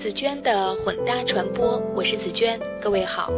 紫娟的混搭传播，我是紫娟，各位好。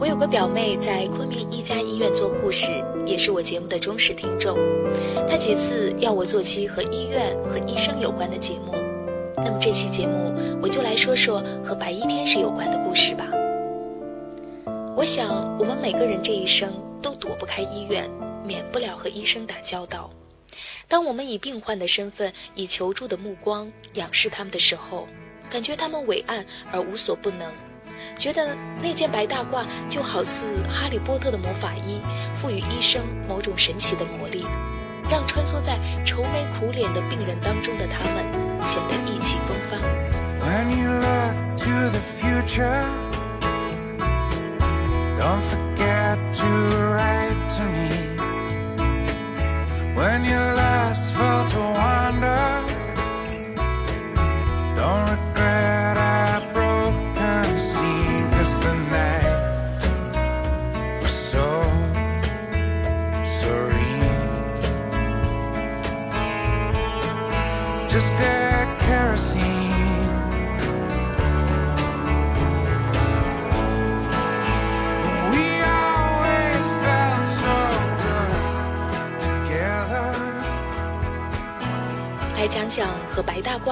我有个表妹在昆明一家医院做护士，也是我节目的忠实听众。她几次要我做期和医院和医生有关的节目，那么这期节目我就来说说和白衣天使有关的故事吧。我想，我们每个人这一生都躲不开医院，免不了和医生打交道。当我们以病患的身份，以求助的目光仰视他们的时候，感觉他们伟岸而无所不能，觉得那件白大褂就好似哈利波特的魔法衣，赋予医生某种神奇的魔力，让穿梭在愁眉苦脸的病人当中的他们显得意气风发。When you look to the future, don't forget to write to me. When you last felt to wander, don't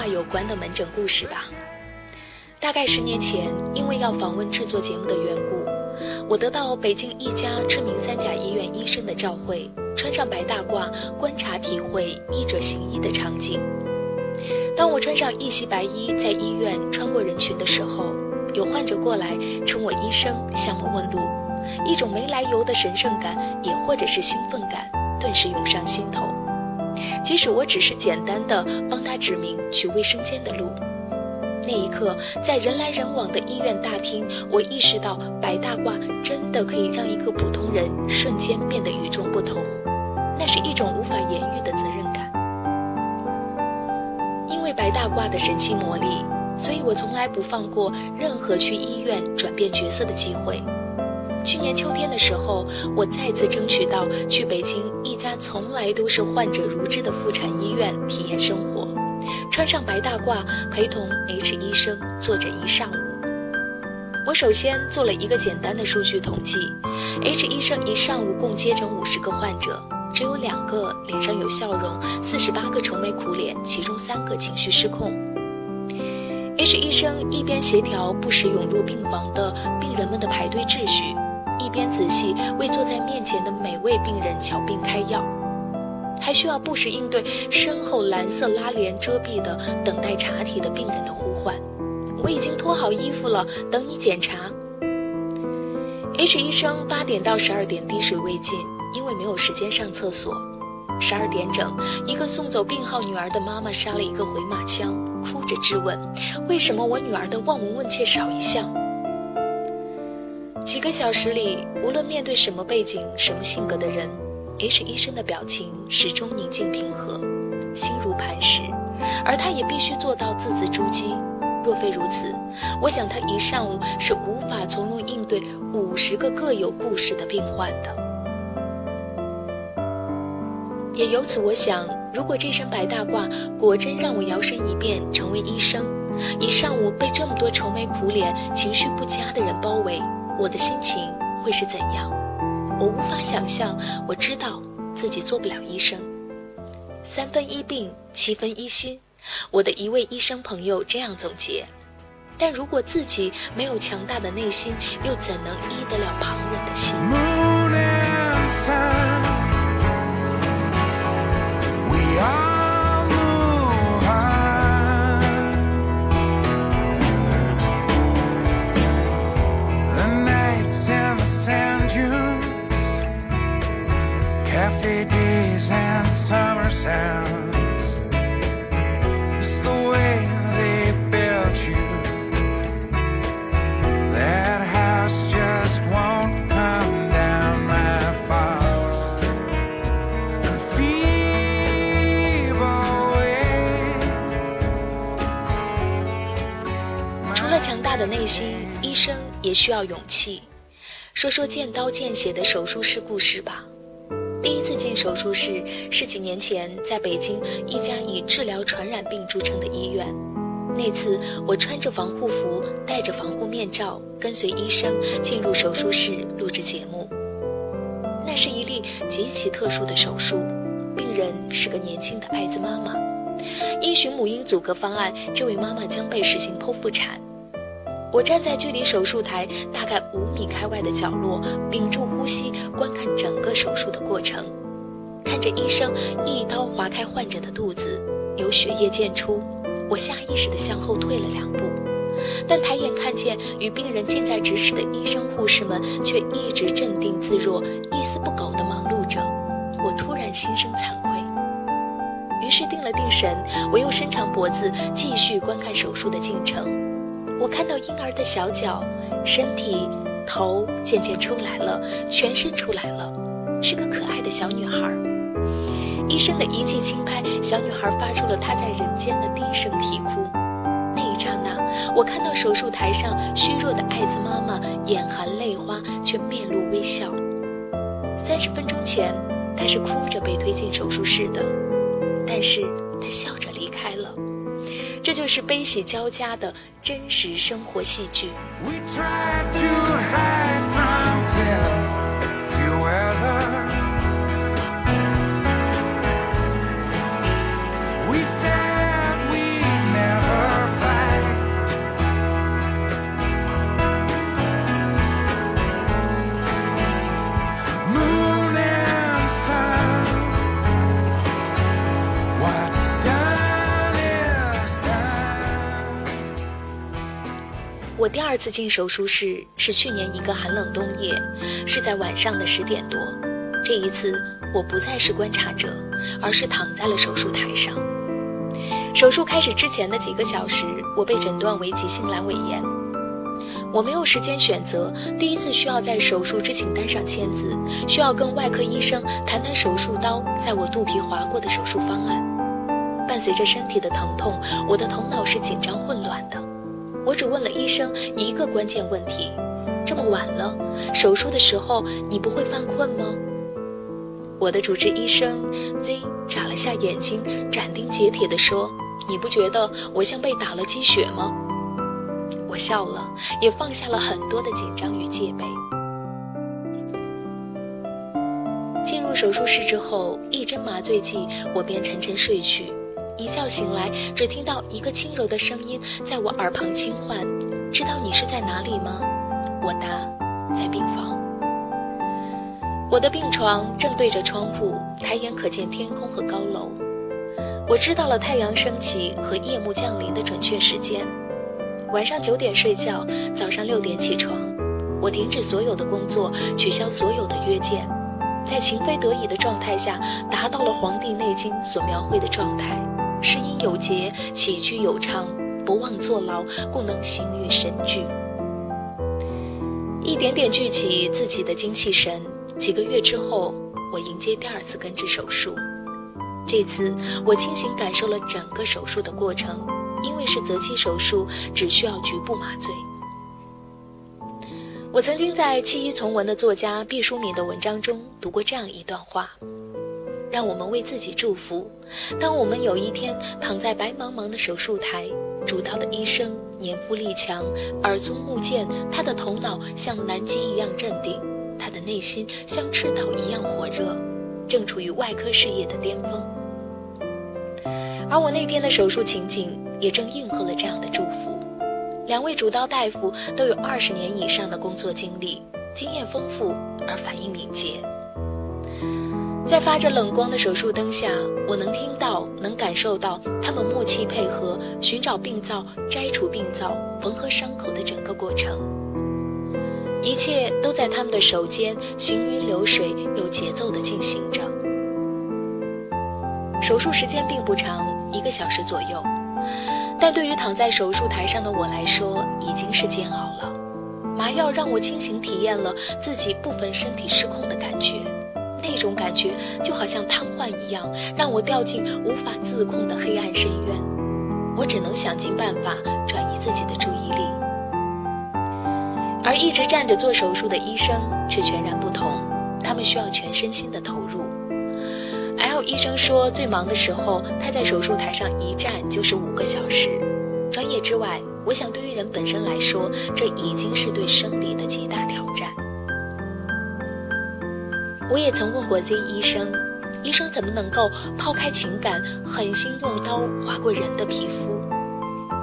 有关的门诊故事吧。大概十年前，因为要访问制作节目的缘故，我得到北京一家知名三甲医院医生的召会，穿上白大褂，观察体会医者行医的场景。当我穿上一袭白衣，在医院穿过人群的时候，有患者过来称我医生，向我问路，一种没来由的神圣感，也或者是兴奋感，顿时涌上心头。即使我只是简单的帮他指明去卫生间的路，那一刻，在人来人往的医院大厅，我意识到白大褂真的可以让一个普通人瞬间变得与众不同，那是一种无法言喻的责任感。因为白大褂的神奇魔力，所以我从来不放过任何去医院转变角色的机会。去年秋天的时候，我再次争取到去北京一家从来都是患者如织的妇产医院体验生活，穿上白大褂，陪同 H 医生坐诊一上午。我首先做了一个简单的数据统计，H 医生一上午共接诊五十个患者，只有两个脸上有笑容，四十八个愁眉苦脸，其中三个情绪失控。H 医生一边协调不时涌入病房的病人们的排队秩序。一边仔细为坐在面前的每位病人瞧病开药，还需要不时应对身后蓝色拉帘遮蔽的等待查体的病人的呼唤。我已经脱好衣服了，等你检查。H 医生八点到十二点滴水未进，因为没有时间上厕所。十二点整，一个送走病号女儿的妈妈杀了一个回马枪，哭着质问：为什么我女儿的望闻问切少一项？几个小时里，无论面对什么背景、什么性格的人，H 医生的表情始终宁静平和，心如磐石，而他也必须做到字字珠玑。若非如此，我想他一上午是无法从容应对五十个各有故事的病患的。也由此，我想，如果这身白大褂果真让我摇身一变成为医生，一上午被这么多愁眉苦脸、情绪不佳的人包围。我的心情会是怎样？我无法想象。我知道自己做不了医生。三分医病，七分医心。我的一位医生朋友这样总结。但如果自己没有强大的内心，又怎能医得了旁人的心？sounds，除了强大的内心，医生也需要勇气。说说见刀见血的手术室故事吧。手术室是几年前，在北京一家以治疗传染病著称的医院。那次我穿着防护服，戴着防护面罩，跟随医生进入手术室录制节目。那是一例极其特殊的手术，病人是个年轻的艾滋妈妈。依循母婴阻隔方案，这位妈妈将被实行剖腹产。我站在距离手术台大概五米开外的角落，屏住呼吸，观看整个手术的过程，看着医生一刀划开患者的肚子，有血液溅出，我下意识地向后退了两步，但抬眼看见与病人近在咫尺的医生护士们，却一直镇定自若、一丝不苟地忙碌着，我突然心生惭愧。于是定了定神，我又伸长脖子继续观看手术的进程。我看到婴儿的小脚、身体、头渐渐出来了，全身出来了，是个可爱的小女孩。医生的一记轻拍，小女孩发出了她在人间的低声啼哭。那一刹那，我看到手术台上虚弱的艾滋妈妈，眼含泪花，却面露微笑。三十分钟前，她是哭着被推进手术室的，但是她笑着离开了。这就是悲喜交加的真实生活戏剧。我第二次进手术室是去年一个寒冷冬夜，是在晚上的十点多。这一次我不再是观察者，而是躺在了手术台上。手术开始之前的几个小时，我被诊断为急性阑尾炎。我没有时间选择，第一次需要在手术知情单上签字，需要跟外科医生谈谈手术刀在我肚皮划过的手术方案。伴随着身体的疼痛，我的头脑是紧张混乱的。我只问了医生一个关键问题：这么晚了，手术的时候你不会犯困吗？我的主治医生 Z 眨了下眼睛，斩钉截铁地说：“你不觉得我像被打了鸡血吗？”我笑了，也放下了很多的紧张与戒备。进入手术室之后，一针麻醉剂，我便沉沉睡去。一觉醒来，只听到一个轻柔的声音在我耳旁轻唤：“知道你是在哪里吗？”我答：“在病房。”我的病床正对着窗户，抬眼可见天空和高楼。我知道了太阳升起和夜幕降临的准确时间。晚上九点睡觉，早上六点起床。我停止所有的工作，取消所有的约见，在情非得已的状态下，达到了《黄帝内经》所描绘的状态。食饮有节，起居有常，不忘坐牢，故能形于神俱。一点点聚起自己的精气神。几个月之后，我迎接第二次根治手术。这次我清醒感受了整个手术的过程，因为是择期手术，只需要局部麻醉。我曾经在弃医从文的作家毕淑敏的文章中读过这样一段话。让我们为自己祝福。当我们有一天躺在白茫茫的手术台，主刀的医生年富力强，耳聪目健，他的头脑像南极一样镇定，他的内心像赤道一样火热，正处于外科事业的巅峰。而我那天的手术情景也正应和了这样的祝福。两位主刀大夫都有二十年以上的工作经历，经验丰富而反应敏捷。在发着冷光的手术灯下，我能听到、能感受到他们默契配合，寻找病灶、摘除病灶、缝合伤口的整个过程。一切都在他们的手间行云流水、有节奏地进行着。手术时间并不长，一个小时左右，但对于躺在手术台上的我来说，已经是煎熬了。麻药让我清醒体验了自己部分身体失控的感觉。那种感觉就好像瘫痪一样，让我掉进无法自控的黑暗深渊。我只能想尽办法转移自己的注意力，而一直站着做手术的医生却全然不同，他们需要全身心的投入。L 医生说，最忙的时候他在手术台上一站就是五个小时，专业之外，我想对于人本身来说，这已经是对生理的极我也曾问过 Z 医生，医生怎么能够抛开情感，狠心用刀划过人的皮肤？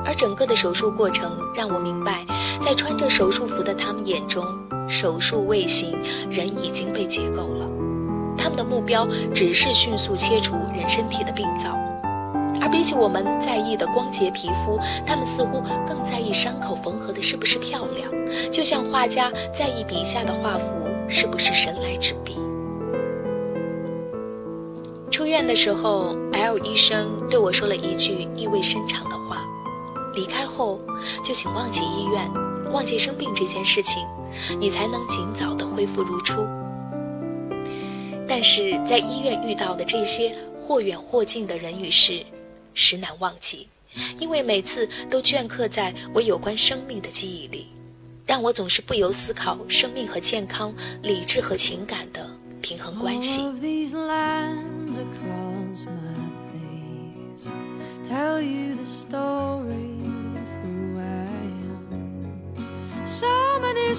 而整个的手术过程让我明白，在穿着手术服的他们眼中，手术未行，人已经被解构了。他们的目标只是迅速切除人身体的病灶，而比起我们在意的光洁皮肤，他们似乎更在意伤口缝合的是不是漂亮，就像画家在意笔下的画幅是不是神来之笔。的时候，L 医生对我说了一句意味深长的话：“离开后，就请忘记医院，忘记生病这件事情，你才能尽早的恢复如初。”但是在医院遇到的这些或远或近的人与事，实难忘记，因为每次都镌刻在我有关生命的记忆里，让我总是不由思考生命和健康、理智和情感的平衡关系。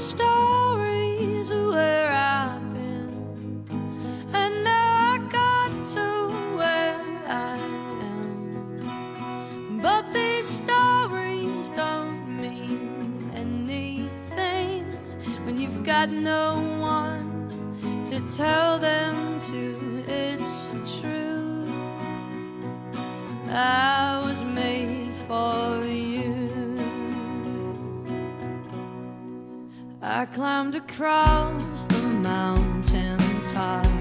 stars. I climbed across the mountain tops,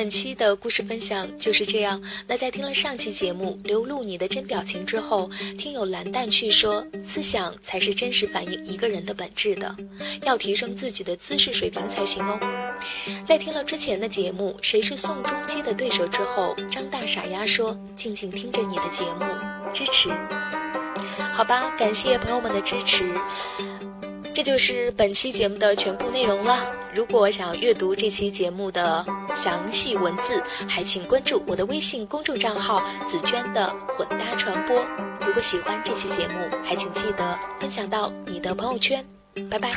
本期的故事分享就是这样。那在听了上期节目《流露你的真表情》之后，听友蓝淡去说，思想才是真实反映一个人的本质的，要提升自己的姿势水平才行哦。在听了之前的节目《谁是宋仲基的对手》之后，张大傻丫说，静静听着你的节目，支持。好吧，感谢朋友们的支持。这就是本期节目的全部内容了。如果想要阅读这期节目的详细文字，还请关注我的微信公众账号“紫娟的混搭传播”。如果喜欢这期节目，还请记得分享到你的朋友圈。拜拜。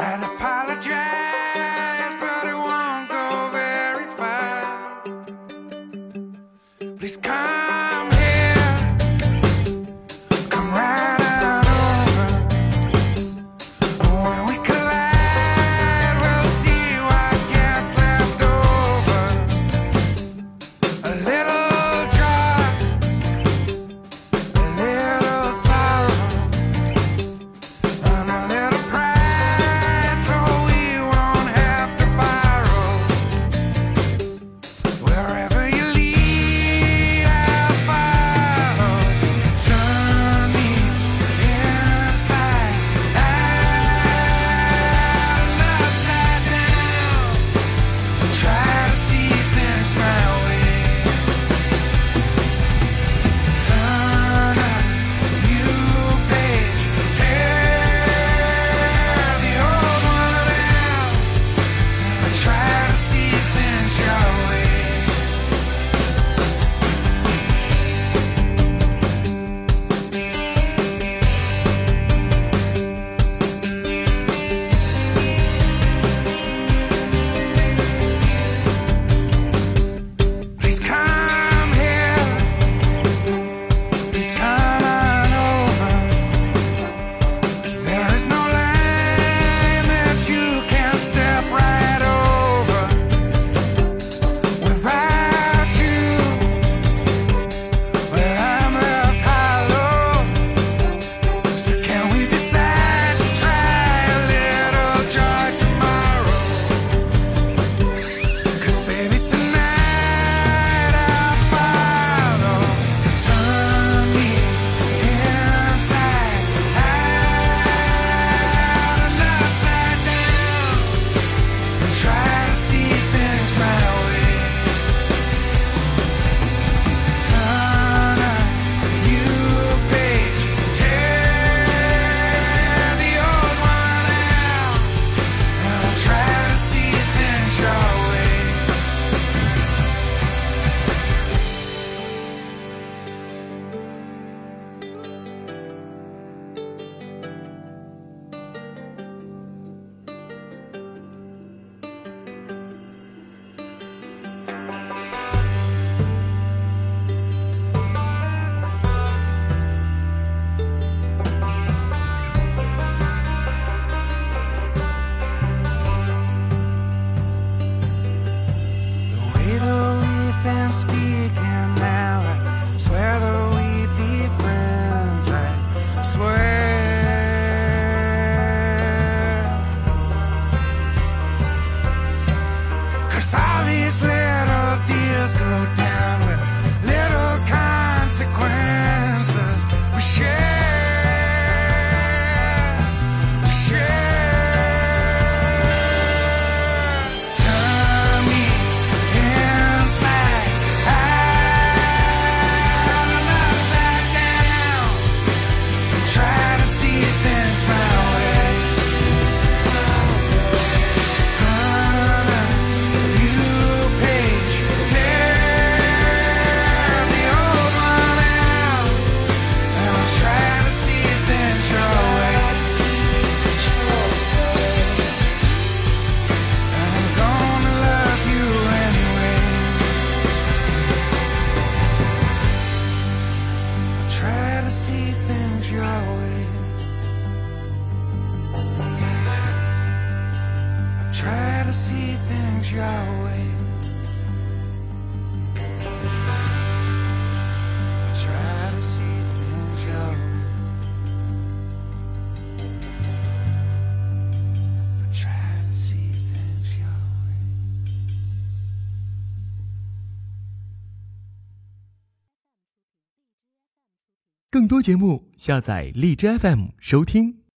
Para speed be see things your way. I try to see things your way. 更多节目，下载荔枝 FM 收听。